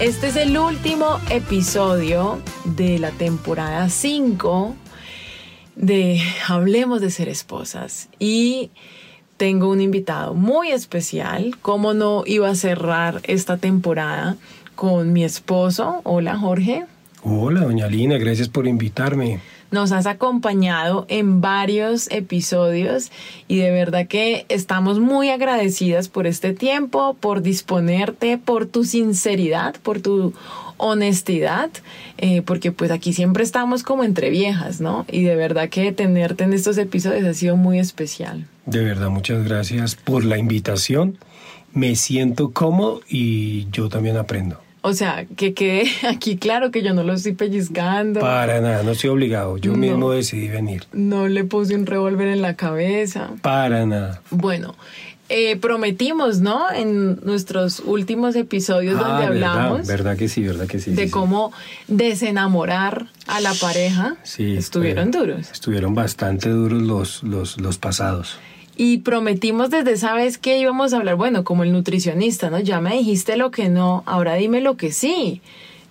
Este es el último episodio de la temporada 5 de Hablemos de ser esposas. Y tengo un invitado muy especial. ¿Cómo no iba a cerrar esta temporada con mi esposo? Hola Jorge. Hola, doña Lina, gracias por invitarme nos has acompañado en varios episodios y de verdad que estamos muy agradecidas por este tiempo, por disponerte, por tu sinceridad, por tu honestidad, eh, porque pues aquí siempre estamos como entre viejas, ¿no? Y de verdad que tenerte en estos episodios ha sido muy especial. De verdad, muchas gracias por la invitación. Me siento cómodo y yo también aprendo. O sea, que quede aquí claro que yo no lo estoy pellizcando. Para nada, no estoy obligado. Yo mismo decidí venir. No le puse un revólver en la cabeza. Para nada. Bueno, eh, prometimos, ¿no? En nuestros últimos episodios ah, donde hablamos. Verdad que sí, verdad que sí. De cómo desenamorar a la pareja. Sí. Estuvieron duros. Estuvieron bastante duros los, los, los pasados y prometimos desde esa vez que íbamos a hablar, bueno, como el nutricionista, ¿no? Ya me dijiste lo que no, ahora dime lo que sí.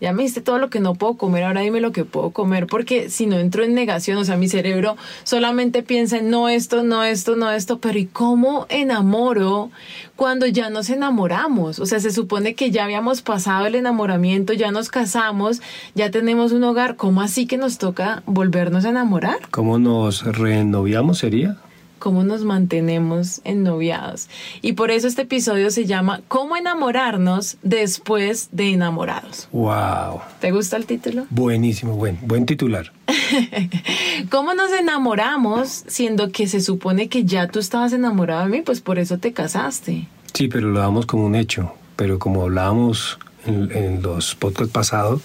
Ya me dijiste todo lo que no puedo comer, ahora dime lo que puedo comer, porque si no entro en negación, o sea, mi cerebro solamente piensa en no esto, no esto, no esto, pero ¿y cómo enamoro cuando ya nos enamoramos? O sea, se supone que ya habíamos pasado el enamoramiento, ya nos casamos, ya tenemos un hogar, ¿cómo así que nos toca volvernos a enamorar? ¿Cómo nos renoviamos sería? Cómo nos mantenemos ennoviados. Y por eso este episodio se llama ¿Cómo enamorarnos después de enamorados? ¡Wow! ¿Te gusta el título? Buenísimo, buen, buen titular. ¿Cómo nos enamoramos siendo que se supone que ya tú estabas enamorado de mí? Pues por eso te casaste. Sí, pero lo damos como un hecho. Pero como hablábamos en, en los podcasts pasados,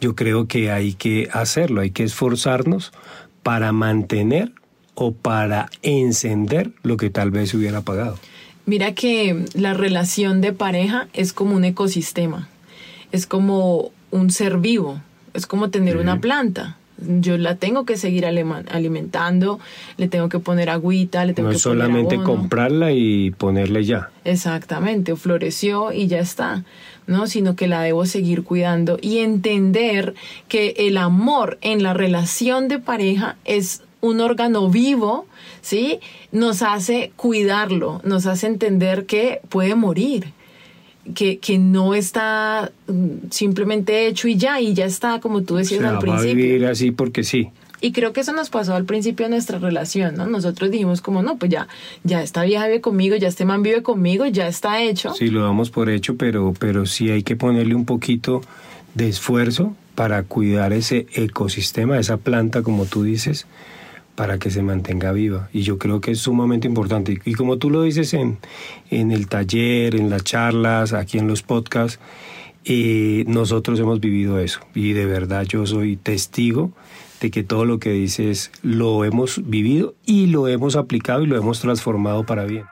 yo creo que hay que hacerlo, hay que esforzarnos para mantener o para encender lo que tal vez se hubiera apagado. Mira que la relación de pareja es como un ecosistema, es como un ser vivo, es como tener una planta. Yo la tengo que seguir alimentando, le tengo que poner agüita, le tengo no que es solamente comprarla y ponerle ya. Exactamente, floreció y ya está. ¿no? sino que la debo seguir cuidando y entender que el amor en la relación de pareja es un órgano vivo, ¿sí? Nos hace cuidarlo, nos hace entender que puede morir. Que, que no está mm, simplemente hecho y ya, y ya está, como tú decías al principio. Va a vivir así porque sí. Y creo que eso nos pasó al principio de nuestra relación, ¿no? Nosotros dijimos como, no, pues ya, ya esta vieja vive conmigo, ya este man vive conmigo, ya está hecho. Sí, lo damos por hecho, pero, pero sí hay que ponerle un poquito de esfuerzo para cuidar ese ecosistema, esa planta, como tú dices, para que se mantenga viva. Y yo creo que es sumamente importante. Y como tú lo dices en, en el taller, en las charlas, aquí en los podcasts, eh, nosotros hemos vivido eso. Y de verdad yo soy testigo de que todo lo que dices lo hemos vivido y lo hemos aplicado y lo hemos transformado para bien.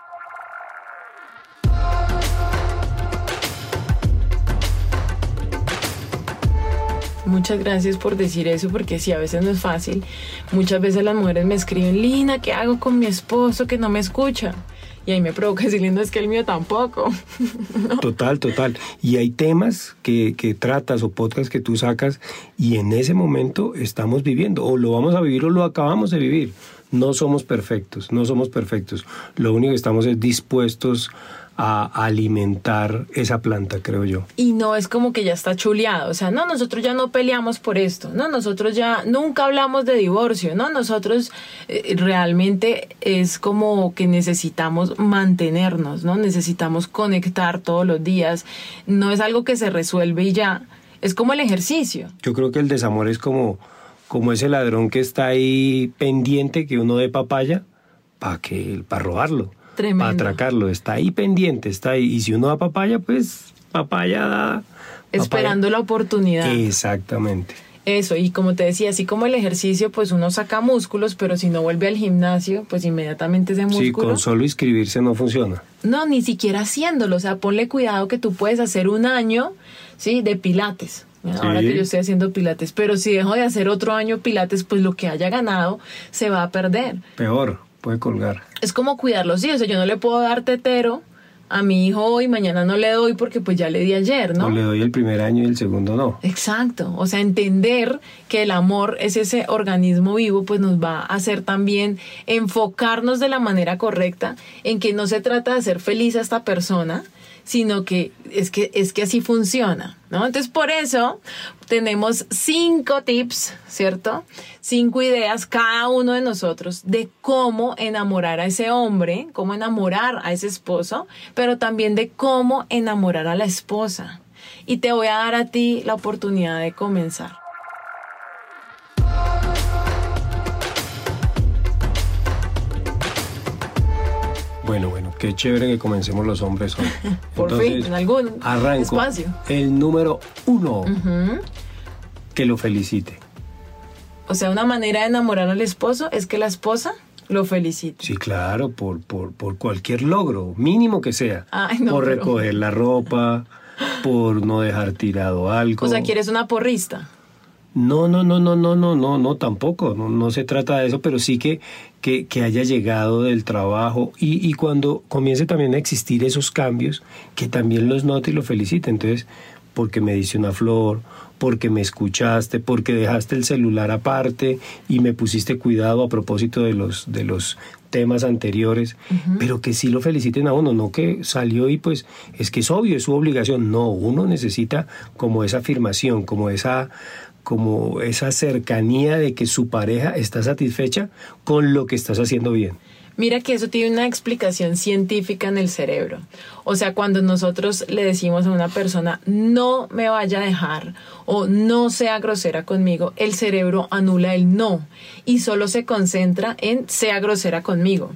Gracias por decir eso, porque sí, a veces no es fácil. Muchas veces las mujeres me escriben, Lina, ¿qué hago con mi esposo que no me escucha? Y ahí me provoca decir, Linda, es que el mío tampoco. Total, total. Y hay temas que, que tratas o podcasts que tú sacas y en ese momento estamos viviendo, o lo vamos a vivir o lo acabamos de vivir. No somos perfectos, no somos perfectos. Lo único que estamos es dispuestos a alimentar esa planta, creo yo. Y no es como que ya está chuleado, o sea, no, nosotros ya no peleamos por esto, no, nosotros ya nunca hablamos de divorcio, no, nosotros eh, realmente es como que necesitamos mantenernos, ¿no? Necesitamos conectar todos los días, no es algo que se resuelve y ya, es como el ejercicio. Yo creo que el desamor es como, como ese ladrón que está ahí pendiente que uno dé papaya para que para robarlo para atracarlo. Está ahí pendiente, está ahí. Y si uno da papaya, pues papaya dada. Esperando la oportunidad. Exactamente. Eso, y como te decía, así como el ejercicio, pues uno saca músculos, pero si no vuelve al gimnasio, pues inmediatamente ese músculo. Sí, con solo inscribirse no funciona. No, ni siquiera haciéndolo. O sea, ponle cuidado que tú puedes hacer un año, ¿sí? De pilates. Ahora que yo estoy haciendo pilates. Pero si dejo de hacer otro año pilates, pues lo que haya ganado se va a perder. Peor, puede colgar. Es como cuidarlos, sí. O sea, yo no le puedo dar tetero a mi hijo hoy, mañana no le doy porque pues ya le di ayer, ¿no? O le doy el primer año y el segundo no. Exacto, o sea, entender que el amor es ese organismo vivo, pues nos va a hacer también enfocarnos de la manera correcta en que no se trata de hacer feliz a esta persona, sino que es que, es que así funciona, ¿no? Entonces, por eso tenemos cinco tips, ¿cierto? Cinco ideas cada uno de nosotros de cómo enamorar a ese hombre, cómo enamorar a ese esposo, pero también de cómo enamorar a la esposa. Y te voy a dar a ti la oportunidad de comenzar. Bueno, bueno, qué chévere que comencemos los hombres hoy. Por fin, en algún espacio. El número uno, que lo felicite. O sea, una manera de enamorar al esposo es que la esposa lo felicite. Sí, claro, por, por, por cualquier logro, mínimo que sea. por recoger la ropa, por no dejar tirado algo. O sea, ¿quieres una porrista? No, no, no, no, no, no, no, no, tampoco. No, no se trata de eso, pero sí que, que, que haya llegado del trabajo y, y, cuando comience también a existir esos cambios, que también los note y lo felicite. Entonces, porque me diste una flor, porque me escuchaste, porque dejaste el celular aparte y me pusiste cuidado a propósito de los, de los temas anteriores, pero que sí lo feliciten a uno, no que salió y pues es que es obvio, es su obligación. No, uno necesita como esa afirmación, como esa como esa cercanía de que su pareja está satisfecha con lo que estás haciendo bien. Mira que eso tiene una explicación científica en el cerebro. O sea, cuando nosotros le decimos a una persona, no me vaya a dejar o no sea grosera conmigo, el cerebro anula el no y solo se concentra en sea grosera conmigo.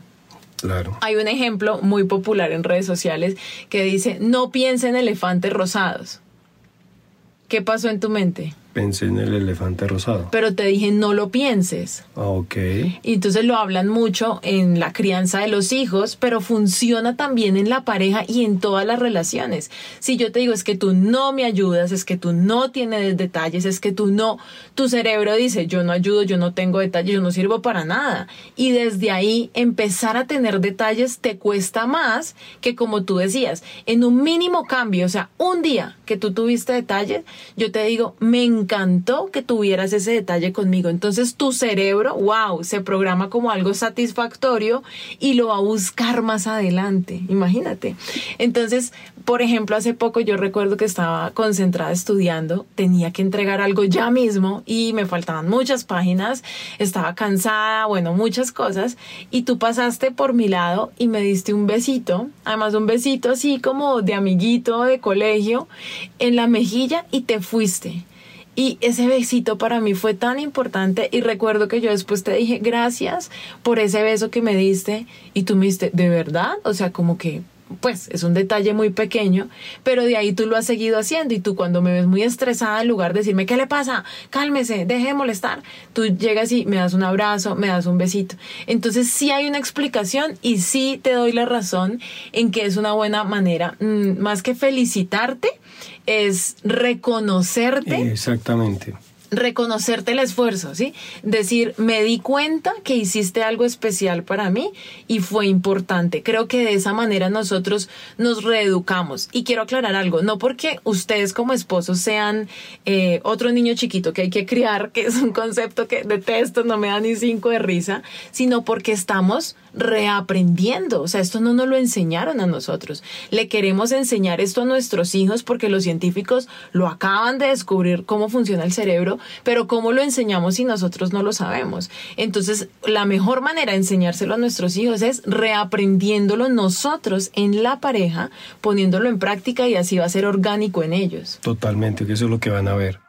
Claro. Hay un ejemplo muy popular en redes sociales que dice, no piense en elefantes rosados. ¿Qué pasó en tu mente? Pensé en el elefante rosado. Pero te dije, no lo pienses. Ah, ok. Y entonces lo hablan mucho en la crianza de los hijos, pero funciona también en la pareja y en todas las relaciones. Si yo te digo, es que tú no me ayudas, es que tú no tienes detalles, es que tú no, tu cerebro dice, yo no ayudo, yo no tengo detalles, yo no sirvo para nada. Y desde ahí empezar a tener detalles te cuesta más que como tú decías, en un mínimo cambio, o sea, un día que tú tuviste detalles, yo te digo, me encantó que tuvieras ese detalle conmigo. Entonces tu cerebro, wow, se programa como algo satisfactorio y lo va a buscar más adelante. Imagínate. Entonces, por ejemplo, hace poco yo recuerdo que estaba concentrada estudiando, tenía que entregar algo ya mismo y me faltaban muchas páginas, estaba cansada, bueno, muchas cosas, y tú pasaste por mi lado y me diste un besito, además un besito así como de amiguito de colegio, en la mejilla y te fuiste. Y ese besito para mí fue tan importante y recuerdo que yo después te dije gracias por ese beso que me diste y tú me diste, ¿de verdad? O sea, como que pues es un detalle muy pequeño, pero de ahí tú lo has seguido haciendo y tú cuando me ves muy estresada, en lugar de decirme, ¿qué le pasa? Cálmese, deje de molestar, tú llegas y me das un abrazo, me das un besito. Entonces sí hay una explicación y sí te doy la razón en que es una buena manera, mm, más que felicitarte, es reconocerte. Exactamente reconocerte el esfuerzo, ¿sí? Decir, me di cuenta que hiciste algo especial para mí y fue importante. Creo que de esa manera nosotros nos reeducamos. Y quiero aclarar algo, no porque ustedes como esposos sean eh, otro niño chiquito que hay que criar, que es un concepto que detesto, no me da ni cinco de risa, sino porque estamos reaprendiendo. O sea, esto no nos lo enseñaron a nosotros. Le queremos enseñar esto a nuestros hijos porque los científicos lo acaban de descubrir cómo funciona el cerebro, pero cómo lo enseñamos si nosotros no lo sabemos. Entonces, la mejor manera de enseñárselo a nuestros hijos es reaprendiéndolo nosotros en la pareja, poniéndolo en práctica y así va a ser orgánico en ellos. Totalmente, que eso es lo que van a ver.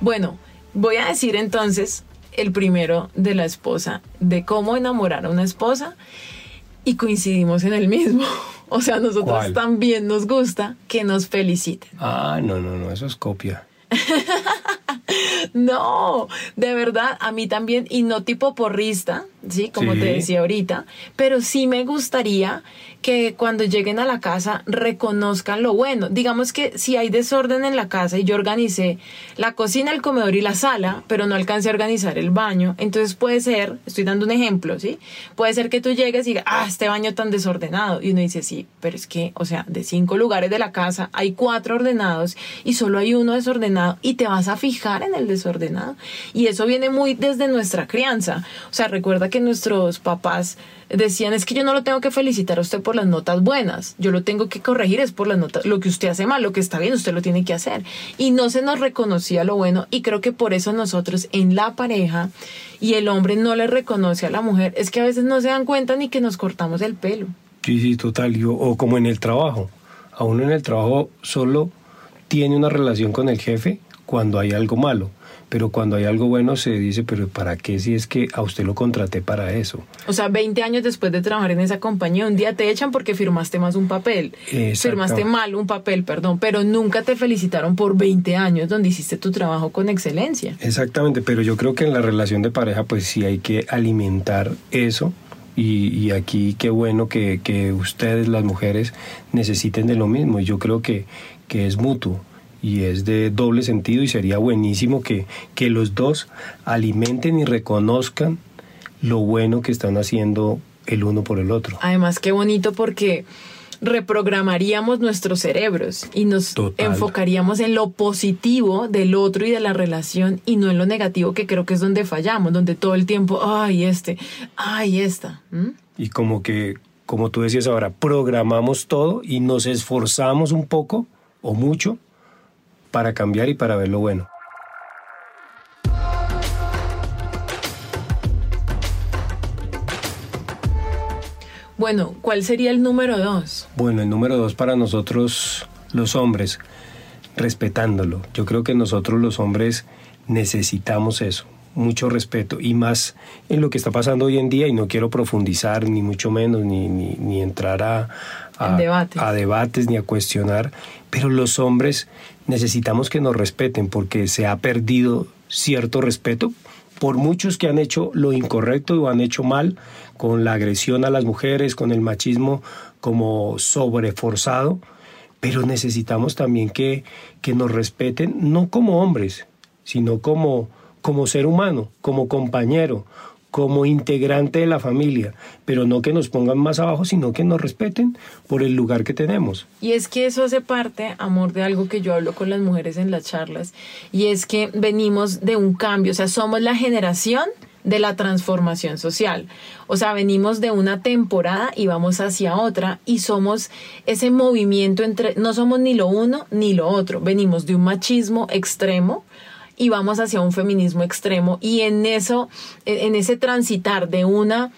Bueno, voy a decir entonces el primero de la esposa, de cómo enamorar a una esposa y coincidimos en el mismo. O sea, a nosotros ¿Cuál? también nos gusta que nos feliciten. Ah, no, no, no, eso es copia. No, de verdad, a mí también, y no tipo porrista, ¿sí? Como Sí. te decía ahorita, pero sí me gustaría que cuando lleguen a la casa reconozcan lo bueno. Digamos que si hay desorden en la casa y yo organicé la cocina, el comedor y la sala, pero no alcancé a organizar el baño, entonces puede ser, estoy dando un ejemplo, ¿sí? Puede ser que tú llegues y digas, ah, este baño tan desordenado. Y uno dice, sí, pero es que, o sea, de cinco lugares de la casa hay cuatro ordenados y solo hay uno desordenado y te vas a fijar en el desordenado. Y eso viene muy desde nuestra crianza. O sea, recuerda que nuestros papás decían, es que yo no lo tengo que felicitar a usted por las notas buenas, yo lo tengo que corregir es por las notas, lo que usted hace mal, lo que está bien, usted lo tiene que hacer. Y no se nos reconocía lo bueno y creo que por eso nosotros en la pareja y el hombre no le reconoce a la mujer, es que a veces no se dan cuenta ni que nos cortamos el pelo. Sí, sí, total. O como en el trabajo. A uno en el trabajo solo tiene una relación con el jefe cuando hay algo malo. Pero cuando hay algo bueno se dice, pero ¿para qué si es que a usted lo contraté para eso? O sea, 20 años después de trabajar en esa compañía, un día te echan porque firmaste más un papel. Firmaste mal un papel, perdón, pero nunca te felicitaron por 20 años donde hiciste tu trabajo con excelencia. Exactamente, pero yo creo que en la relación de pareja pues sí hay que alimentar eso y, y aquí qué bueno que, que ustedes las mujeres necesiten de lo mismo y yo creo que, que es mutuo y es de doble sentido y sería buenísimo que, que los dos alimenten y reconozcan lo bueno que están haciendo el uno por el otro. Además, qué bonito porque reprogramaríamos nuestros cerebros y nos Total. enfocaríamos en lo positivo del otro y de la relación y no en lo negativo que creo que es donde fallamos, donde todo el tiempo, ay, este, ay, esta. Y como que, como tú decías ahora, programamos todo y nos esforzamos un poco o mucho para cambiar y para ver lo bueno. Bueno, ¿cuál sería el número dos? Bueno, el número dos para nosotros los hombres, respetándolo. Yo creo que nosotros los hombres necesitamos eso, mucho respeto y más en lo que está pasando hoy en día y no quiero profundizar ni mucho menos ni, ni, ni entrar a, a, En debates. a debates ni a cuestionar, pero los hombres necesitamos que nos respeten porque se ha perdido cierto respeto por muchos que han hecho lo incorrecto o han hecho mal con la agresión a las mujeres, con el machismo como sobreforzado, pero necesitamos también que, que nos respeten, no como hombres, sino como, como ser humano, como compañero, como integrante de la familia, pero no que nos pongan más abajo, sino que nos respeten por el lugar que tenemos. Y es que eso hace parte, amor, de algo que yo hablo con las mujeres en las charlas, y es que venimos de un cambio, o sea, somos la generación de la transformación social. O sea, venimos de una temporada y vamos hacia otra y somos ese movimiento entre, no somos ni lo uno ni lo otro, venimos de un machismo extremo y vamos hacia un feminismo extremo y en eso, en ese transitar de una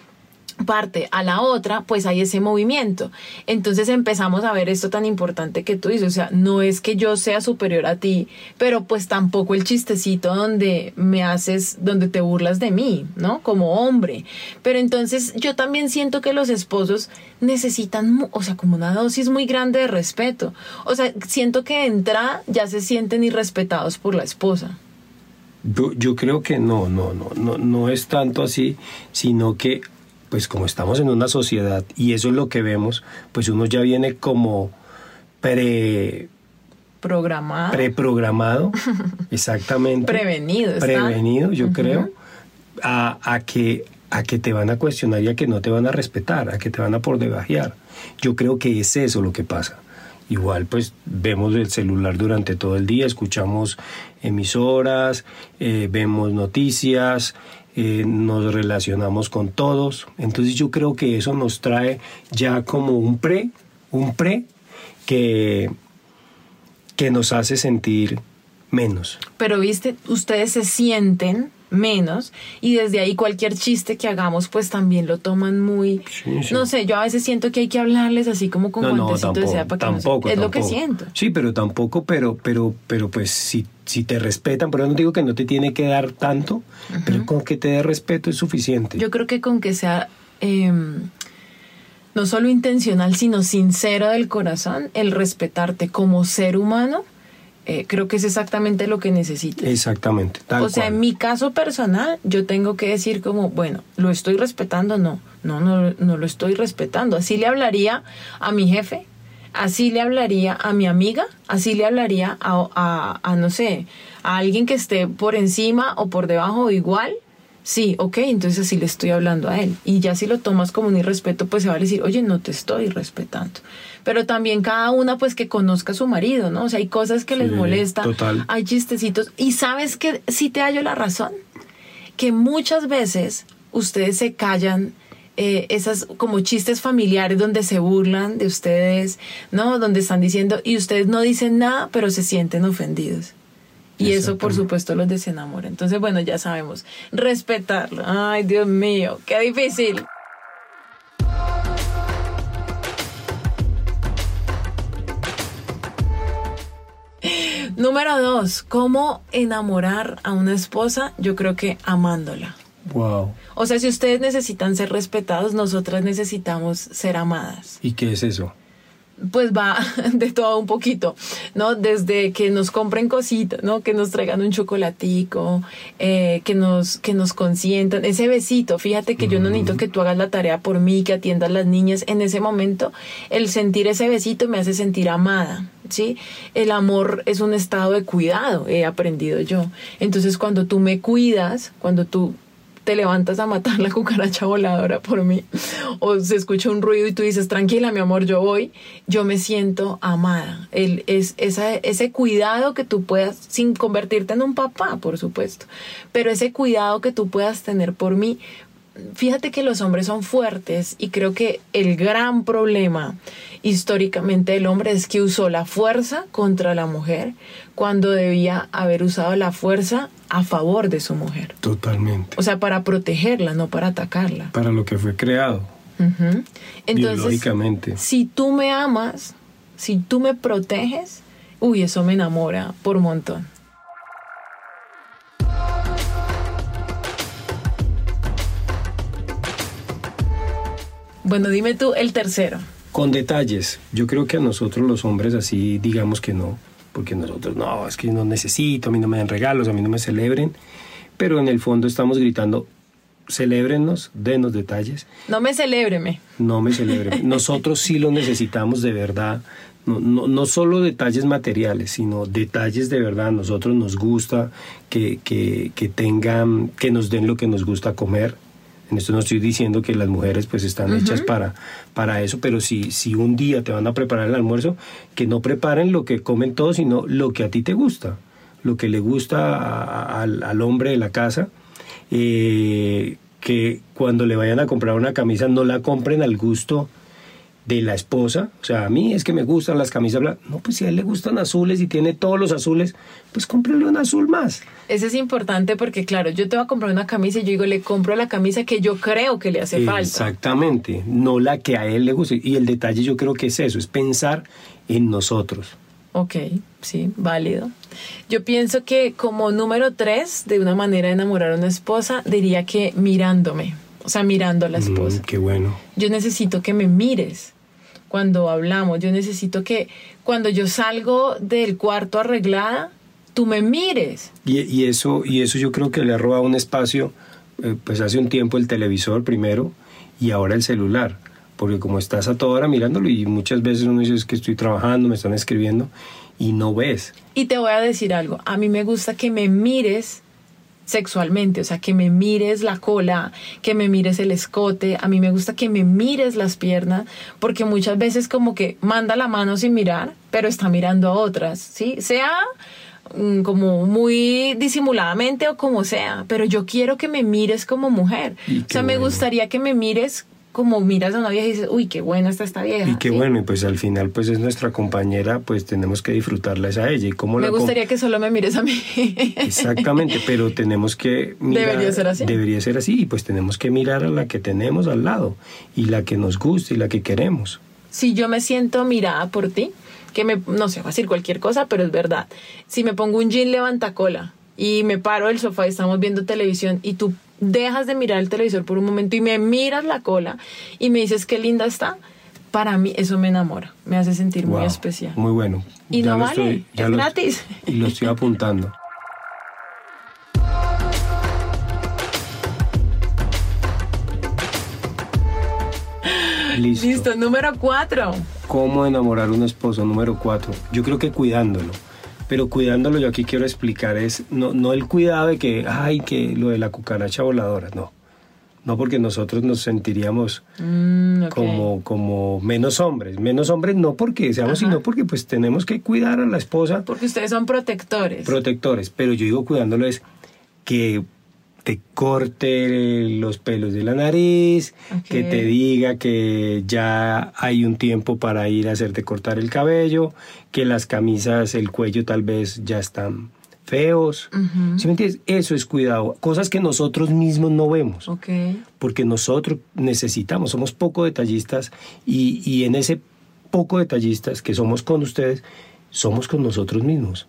parte a la otra, pues hay ese movimiento. Entonces empezamos a ver esto tan importante que tú dices, o sea, no es que yo sea superior a ti, pero pues tampoco el chistecito donde me haces, donde te burlas de mí, ¿no? Como hombre. Pero entonces yo también siento que los esposos necesitan, o sea, como una dosis muy grande de respeto. O sea, siento que de entrada ya se sienten irrespetados por la esposa. Yo, yo creo que no, no, no, no, no es tanto así, sino que, pues como estamos en una sociedad y eso es lo que vemos, pues uno ya viene como pre, Programado. preprogramado, exactamente. Prevenido, está. Prevenido, yo creo, a, a que, a que te van a cuestionar y a que no te van a respetar, a que te van a por debajear. Yo creo que es eso lo que pasa. Igual pues vemos el celular durante todo el día, escuchamos emisoras, eh, vemos noticias, eh, nos relacionamos con todos. Entonces yo creo que eso nos trae ya como un pre, un pre que, que nos hace sentir menos. Pero viste, ustedes se sienten menos y desde ahí cualquier chiste que hagamos pues también lo toman muy Sí, sí. no sé yo a veces siento que hay que hablarles así como con No, no, guantecito de tampoco, seda para que no se- tampoco, es lo que tampoco. siento Sí, pero tampoco, pero, pero, pero pues si, si te respetan, pero no digo que no te tiene que dar tanto, pero con que te dé respeto es suficiente. yo creo que con que sea eh, no solo intencional sino sincero del corazón el respetarte como ser humano eh, creo que es exactamente lo que necesitas Exactamente. Tal o sea, cual. en mi caso personal, yo tengo que decir como, bueno, ¿lo estoy respetando? No, no, no, no lo estoy respetando. Así le hablaría a mi jefe, así le hablaría a mi amiga, así le hablaría a, a, a, no sé, a alguien que esté por encima o por debajo o igual. Sí, ok, entonces así le estoy hablando a él. Y ya si lo tomas como un irrespeto, pues se va a decir, oye, no te estoy respetando. Pero también cada una, pues que conozca a su marido, ¿no? O sea, hay cosas que les molesta, total. hay chistecitos. Y sabes que sí te hallo la razón, que muchas veces ustedes se callan eh, esas como chistes familiares donde se burlan de ustedes, ¿no? Donde están diciendo, y ustedes no dicen nada, pero se sienten ofendidos. Y eso, por supuesto, los desenamora. Entonces, bueno, ya sabemos. Respetarlo. Ay, Dios mío, qué difícil. Número dos, ¿cómo enamorar a una esposa? Yo creo que amándola. Wow. O sea, si ustedes necesitan ser respetados, nosotras necesitamos ser amadas. ¿Y qué es eso? Pues va de todo un poquito, ¿no? Desde que nos compren cositas, ¿no? Que nos traigan un chocolatico, eh, que nos que nos consientan, ese besito. Fíjate que yo no necesito que tú hagas la tarea por mí, que atiendas las niñas. En ese momento, el sentir ese besito me hace sentir amada, ¿sí? El amor es un estado de cuidado, he aprendido yo. Entonces, cuando tú me cuidas, cuando tú te levantas a matar la cucaracha voladora por mí, o se escucha un ruido y tú dices, tranquila, mi amor, yo voy, yo me siento amada. El, es, ese cuidado que tú puedas, sin convertirte en un papá, por supuesto, pero ese cuidado que tú puedas tener por mí, fíjate que los hombres son fuertes y creo que el gran problema históricamente del hombre es que usó la fuerza contra la mujer cuando debía haber usado la fuerza a favor de su mujer. Totalmente. O sea, para protegerla, no para atacarla. Para lo que fue creado. Entonces, biológicamente. si tú me amas, si tú me proteges, uy, eso me enamora por montón. Bueno, dime tú el tercero. Con detalles. Yo creo que a nosotros los hombres así digamos que no, porque nosotros no, es que no necesito, a mí no me den regalos, a mí no me celebren, pero en el fondo estamos gritando, celébrennos, denos detalles, No me celébreme. no me celebren. Nosotros sí lo necesitamos de verdad, no, no, no solo detalles materiales, sino detalles de verdad. A nosotros nos gusta que, que, que tengan, que nos den lo que nos gusta comer. En esto no estoy diciendo que las mujeres pues están hechas para, para eso, pero si, si un día te van a preparar el almuerzo, que no preparen lo que comen todos, sino lo que a ti te gusta, lo que le gusta a- a- al, al hombre de la casa. eh, que cuando le vayan a comprar una camisa no la compren al gusto de la esposa. O sea, a mí es que me gustan las camisas blancas. No, pues si a él le gustan azules y tiene todos los azules, pues cómprele un azul más. Eso es importante porque, claro, yo te voy a comprar una camisa y yo digo, le compro la camisa que yo creo que le hace falta. Exactamente, no la que a él le guste. Y el detalle yo creo que es eso, es pensar en nosotros. Ok, sí, válido. Yo pienso que como número tres de una manera de enamorar a una esposa, diría que mirándome, o sea, mirando a la esposa. Mm, qué bueno. Yo necesito que me mires cuando hablamos, yo necesito que cuando yo salgo del cuarto arreglada, tú me mires. Y, y eso, y eso yo creo que le ha robado un espacio, eh, pues hace un tiempo el televisor primero y ahora el celular. Porque como estás a toda hora mirándolo y muchas veces uno dice "Es que estoy trabajando, me están escribiendo y no ves. Y te voy a decir algo, a mí me gusta que me mires sexualmente, o sea, que me mires la cola, que me mires el escote, a mí me gusta que me mires las piernas, porque muchas veces como que manda la mano sin mirar, pero está mirando a otras, ¿sí? Sea mm, como muy disimuladamente o como sea, pero yo quiero que me mires como mujer. Y O sea, me gustaría que me mires como miras a una vieja y dices, uy, qué buena está esta vieja. Y qué ¿sí? bueno, y pues al final pues es nuestra compañera, pues tenemos que disfrutarla es a ella. ¿Y cómo Me la gustaría que solo me mires a mí. Exactamente, pero tenemos que mirar- Debería ser así. Debería ser así, y pues tenemos que mirar a la que tenemos al lado, y la que nos gusta y la que queremos. si yo me siento mirada por ti, que me, no sé, va a decir cualquier cosa, pero es verdad. Si me pongo un jean levanta cola y me paro del sofá y estamos viendo televisión y tú dejas de mirar el televisor por un momento y me miras la cola y me dices qué linda está, para mí eso me enamora, me hace sentir muy especial. Muy bueno. Y no vale, es lo- gratis. Y lo estoy apuntando. Listo. Listo, número cuatro. ¿Cómo enamorar a un esposo? Número cuatro. Yo creo que cuidándolo. Pero cuidándolo yo aquí quiero explicar es no, no el cuidado de que, ay, que lo de la cucaracha voladora, no. No porque nosotros nos sentiríamos Mm, como, como menos hombres. Menos hombres no porque seamos, Ajá. sino porque pues tenemos que cuidar a la esposa Porque ustedes son protectores. protectores. Pero yo digo cuidándolo es que te corte los pelos de la nariz, que te diga que ya hay un tiempo para ir a hacerte cortar el cabello, que las camisas, el cuello tal vez ya están feos. ¿Sí me entiendes? Eso es cuidado. Cosas que nosotros mismos no vemos porque nosotros necesitamos, somos poco detallistas y, y en ese poco detallistas que somos con ustedes, somos con nosotros mismos.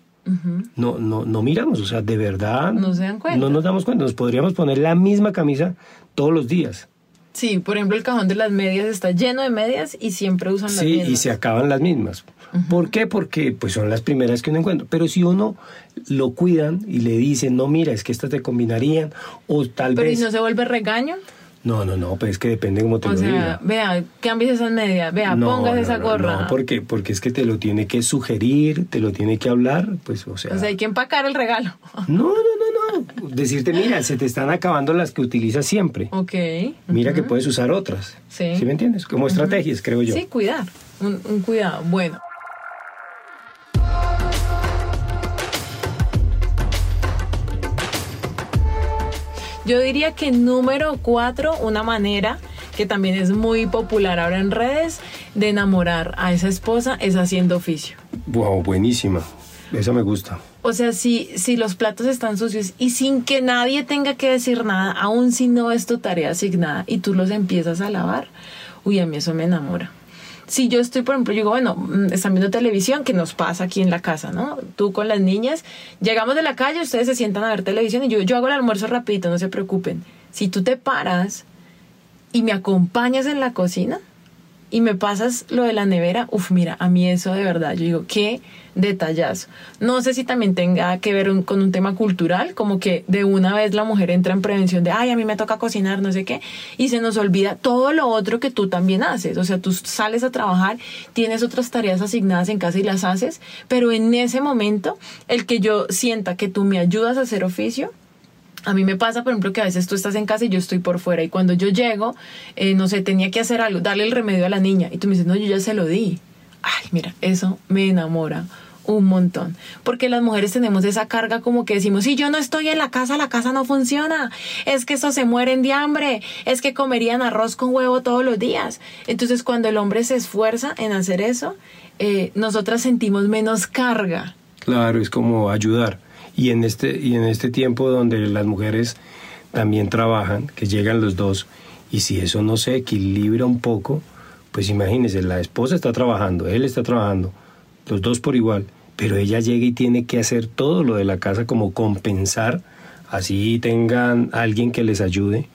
No, no, no miramos, o sea, de verdad. No se dan cuenta. No nos damos cuenta, nos podríamos poner la misma camisa todos los días. Sí, por ejemplo, el cajón de las medias está lleno de medias y siempre usan las Sí, y se acaban las mismas. ¿Por qué? Porque pues son las primeras que uno encuentra. Pero si uno lo cuidan y le dicen, no, mira, es que estas te combinarían, o tal Pero ¿y vez... no se vuelve regaño? No, no, no, pues es que depende cómo te O lo sea, diga. vea, cambies esas medias, vea, No, pongas no, esa no, gorra. No, porque, porque es que te lo tiene que sugerir, te lo tiene que hablar, pues, o sea... O sea, hay que empacar el regalo. No, no, no, no. Decirte, mira, se te están acabando las que utilizas siempre. ok. Mira que puedes usar otras. Sí. me entiendes? Como estrategias, creo yo. Sí, cuidar. Un, un cuidado. Bueno. Yo diría que número cuatro, una manera que también es muy popular ahora en redes de enamorar a esa esposa es haciendo oficio. Wow, buenísima. Esa me gusta. O sea, si, si los platos están sucios y sin que nadie tenga que decir nada, aun si no es tu tarea asignada y tú los empiezas a lavar, uy, a mí eso me enamora. Si yo estoy, por ejemplo, yo digo, bueno, mm, están viendo televisión, que nos pasa aquí en la casa, ¿no? Tú con las niñas, llegamos de la calle, ustedes se sientan a ver televisión y yo, yo hago el almuerzo rapidito, no se preocupen. Si tú te paras y me acompañas en la cocina y me pasas lo de la nevera, uf, mira, a mí eso de verdad, yo digo, qué detallazo. No sé si también tenga que ver un- con un tema cultural, como que de una vez la mujer entra en prevención de, ay, a mí me toca cocinar, no sé qué, y se nos olvida todo lo otro que tú también haces. O sea, tú sales a trabajar, tienes otras tareas asignadas en casa y las haces, pero en ese momento, el que yo sienta que tú me ayudas a hacer oficio, a mí me pasa, por ejemplo, que a veces tú estás en casa y yo estoy por fuera y cuando yo llego, eh, no sé, tenía que hacer algo, darle el remedio a la niña y tú me dices, no, yo ya se lo di. Ay, mira, eso me enamora un montón. Porque las mujeres tenemos esa carga como que decimos, si yo no estoy en la casa, la casa no funciona. Es que eso se mueren de hambre. Es que comerían arroz con huevo todos los días. Entonces, cuando el hombre se esfuerza en hacer eso, eh, nosotras sentimos menos carga. Claro, es como ayudar. Y en este, y en este tiempo donde las mujeres también trabajan, que llegan los dos, y si eso no se equilibra un poco, pues imagínense, la esposa está trabajando, él está trabajando, los dos por igual, pero ella llega y tiene que hacer todo lo de la casa como compensar, así tengan alguien que les ayude,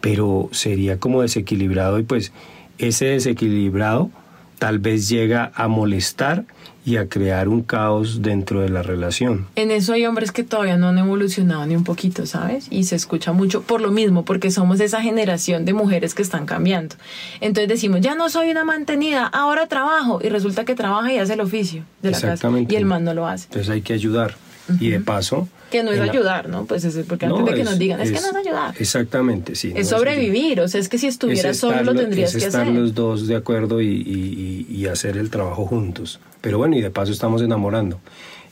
pero sería como desequilibrado y pues ese desequilibrado tal vez llega a molestar y a crear un caos dentro de la relación. En eso hay hombres que todavía no han evolucionado ni un poquito, ¿sabes? Y se escucha mucho por lo mismo, porque somos esa generación de mujeres que están cambiando. Entonces decimos, ya no soy una mantenida, ahora trabajo. Y resulta que trabaja y hace el oficio de la casa. Exactamente. Y el man no lo hace. Entonces hay que ayudar. Y de paso... Que no es ayudar, ¿no? Pues es porque antes No, de que es- nos digan, es, que no es ayudar. Exactamente, sí. es sobrevivir, o sea, es que si estuvieras Es solo lo tendrías es que estar hacer. los dos de acuerdo y, y- y- y hacer el trabajo juntos. Pero bueno, y de paso estamos enamorando.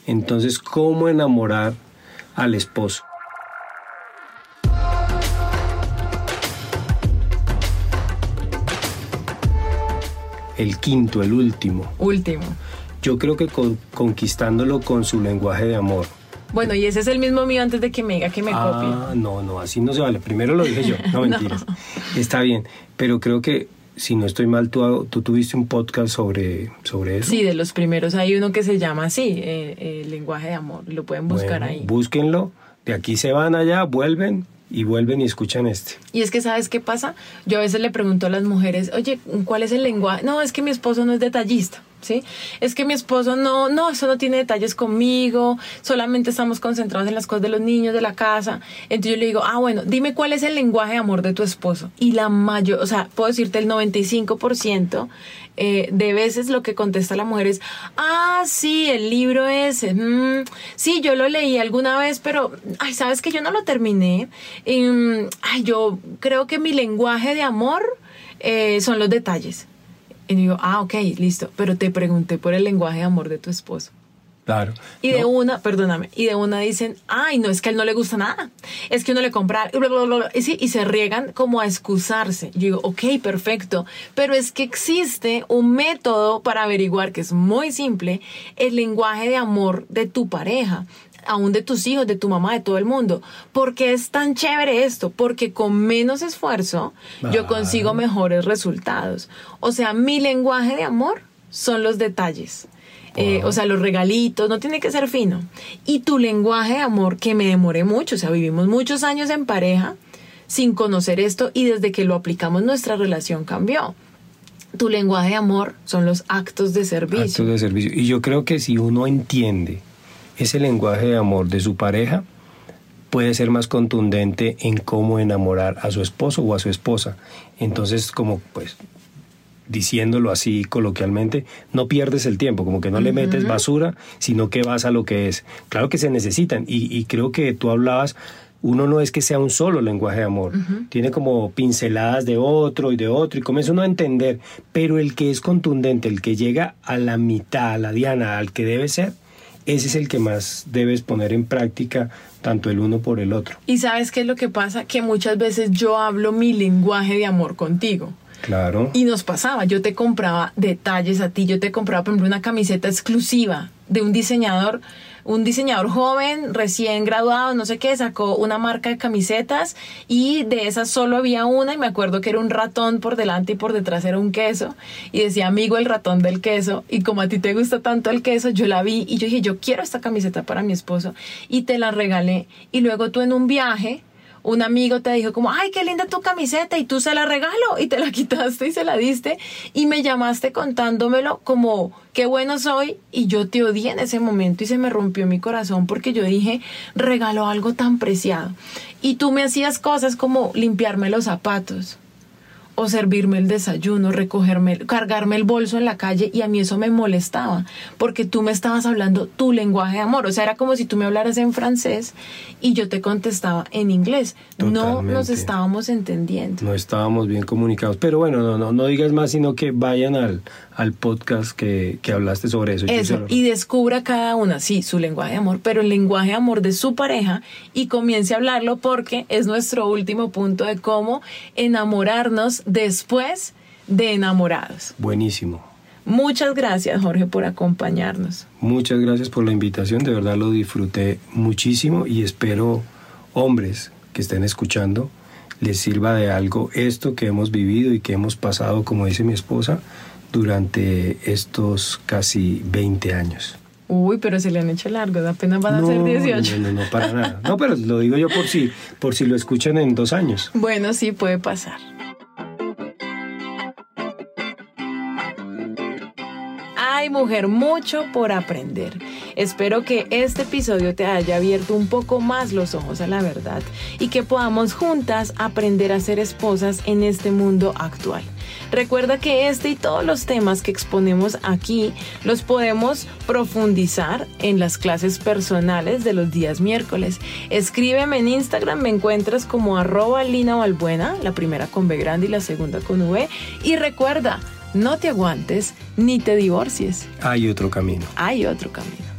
Entonces, ¿cómo enamorar al esposo? el quinto, el último. Último. Yo creo que con- conquistándolo con su lenguaje de amor. Bueno, y ese es el mismo mío antes de que me diga que me copie. Ah, no, no, así no se vale. Primero lo dije yo, no mentiras. Está bien, pero creo que si no estoy mal, tú, tú tuviste un podcast sobre, sobre eso. Sí, de los primeros hay uno que se llama así, eh, eh, lenguaje de amor. Lo pueden buscar Bueno, ahí. Búsquenlo, de aquí se van allá, vuelven y vuelven y escuchan este. Y es que, ¿sabes qué pasa? Yo a veces le pregunto a las mujeres, oye, ¿cuál es el lenguaje? No, es que mi esposo no es detallista, Es que mi esposo no, no, eso no tiene detalles conmigo, solamente estamos concentrados en las cosas de los niños, de la casa. Entonces yo le digo, ah, bueno, dime cuál es el lenguaje de amor de tu esposo. Y la mayor, o sea, puedo decirte el 95% eh, de veces lo que contesta la mujer es, ah, sí, el libro ese, mm, sí, yo lo leí alguna vez, pero, ay, sabes que yo no lo terminé. Em, ay, yo creo que mi lenguaje de amor eh, son los detalles. Y digo, ah, ok, listo, pero te pregunté por el lenguaje de amor de tu esposo. Claro. Y de una, perdóname, y de una dicen, ay, no, es que a él no le gusta nada, es que uno le compra, bla, bla, bla", y, sí, y se riegan como a excusarse. Yo digo, ok, perfecto, pero es que existe un método para averiguar, que es muy simple, el lenguaje de amor de tu pareja aún de tus hijos, de tu mamá, de todo el mundo. ¿Por qué es tan chévere esto? Porque con menos esfuerzo yo consigo mejores resultados. O sea, mi lenguaje de amor son los detalles. Eh, o sea, los regalitos, no tiene que ser fino. Y tu lenguaje de amor, que me demoré mucho, o sea, vivimos muchos años en pareja sin conocer esto y desde que lo aplicamos nuestra relación cambió. Tu lenguaje de amor son los actos de servicio. actos de servicio. Y yo creo que si uno entiende ese lenguaje de amor de su pareja, puede ser más contundente en cómo enamorar a su esposo o a su esposa. Entonces, como pues diciéndolo así coloquialmente, no pierdes el tiempo, como que no le metes basura, sino que vas a lo que es. Claro que se necesitan y, y creo que tú hablabas, uno no es que sea un solo lenguaje de amor, tiene como pinceladas de otro y de otro y comienza uno a entender, pero el que es contundente, el que llega a la mitad, a la diana, al que debe ser, ese es el que más debes poner en práctica tanto el uno por el otro. Y sabes qué es lo que pasa? Que muchas veces yo hablo mi lenguaje de amor contigo. Claro. Y nos pasaba, yo te compraba detalles a ti, yo te compraba, por ejemplo, una camiseta exclusiva de un diseñador, un diseñador joven, recién graduado, no sé qué, sacó una marca de camisetas y de esas solo había una y me acuerdo que era un ratón por delante y por detrás era un queso y decía amigo el ratón del queso y como a ti te gusta tanto el queso, yo la vi y yo dije, yo quiero esta camiseta para mi esposo y te la regalé. Y luego tú en un viaje un amigo te dijo como, ay, qué linda tu camiseta y tú se la regalo y te la quitaste y se la diste y me llamaste contándomelo como, qué bueno soy y yo te odié en ese momento y se me rompió mi corazón porque yo dije, regaló algo tan preciado y tú me hacías cosas como limpiarme los zapatos o servirme el desayuno, recogerme, cargarme el bolso en la calle y a mí eso me molestaba porque tú me estabas hablando tu lenguaje de amor, o sea, era como si tú me hablaras en francés y yo te contestaba en inglés. No nos estábamos entendiendo. No estábamos bien comunicados. Pero bueno, no, no, no digas más, sino que vayan al, al podcast que, que hablaste sobre eso. Eso, lo- y descubra cada una, sí, su lenguaje de amor, pero el lenguaje de amor de su pareja y comience a hablarlo porque es nuestro último punto de cómo enamorarnos después de enamorados. Buenísimo. Muchas gracias, Jorge, por acompañarnos. Muchas gracias por la invitación, de verdad lo disfruté muchísimo y espero hombres que estén escuchando les sirva de algo esto que hemos vivido y que hemos pasado, como dice mi esposa, durante estos casi 20 años. Uy, pero se le han hecho largos, apenas van a no, ser 18. No, no, no, para nada. No, pero lo digo yo por si, por si lo escuchan en dos años. Bueno, sí, puede pasar. Ay, mujer, mucho por aprender. Espero que este episodio te haya abierto un poco más los ojos a la verdad y que podamos juntas aprender a ser esposas en este mundo actual. Recuerda que este y todos los temas que exponemos aquí los podemos profundizar en las clases personales de los días miércoles. Escríbeme en Instagram, me encuentras como arroba Lina Valbuena, la primera con B grande y la segunda con V. Y recuerda, no te aguantes ni te divorcies. Hay otro camino. Hay otro camino.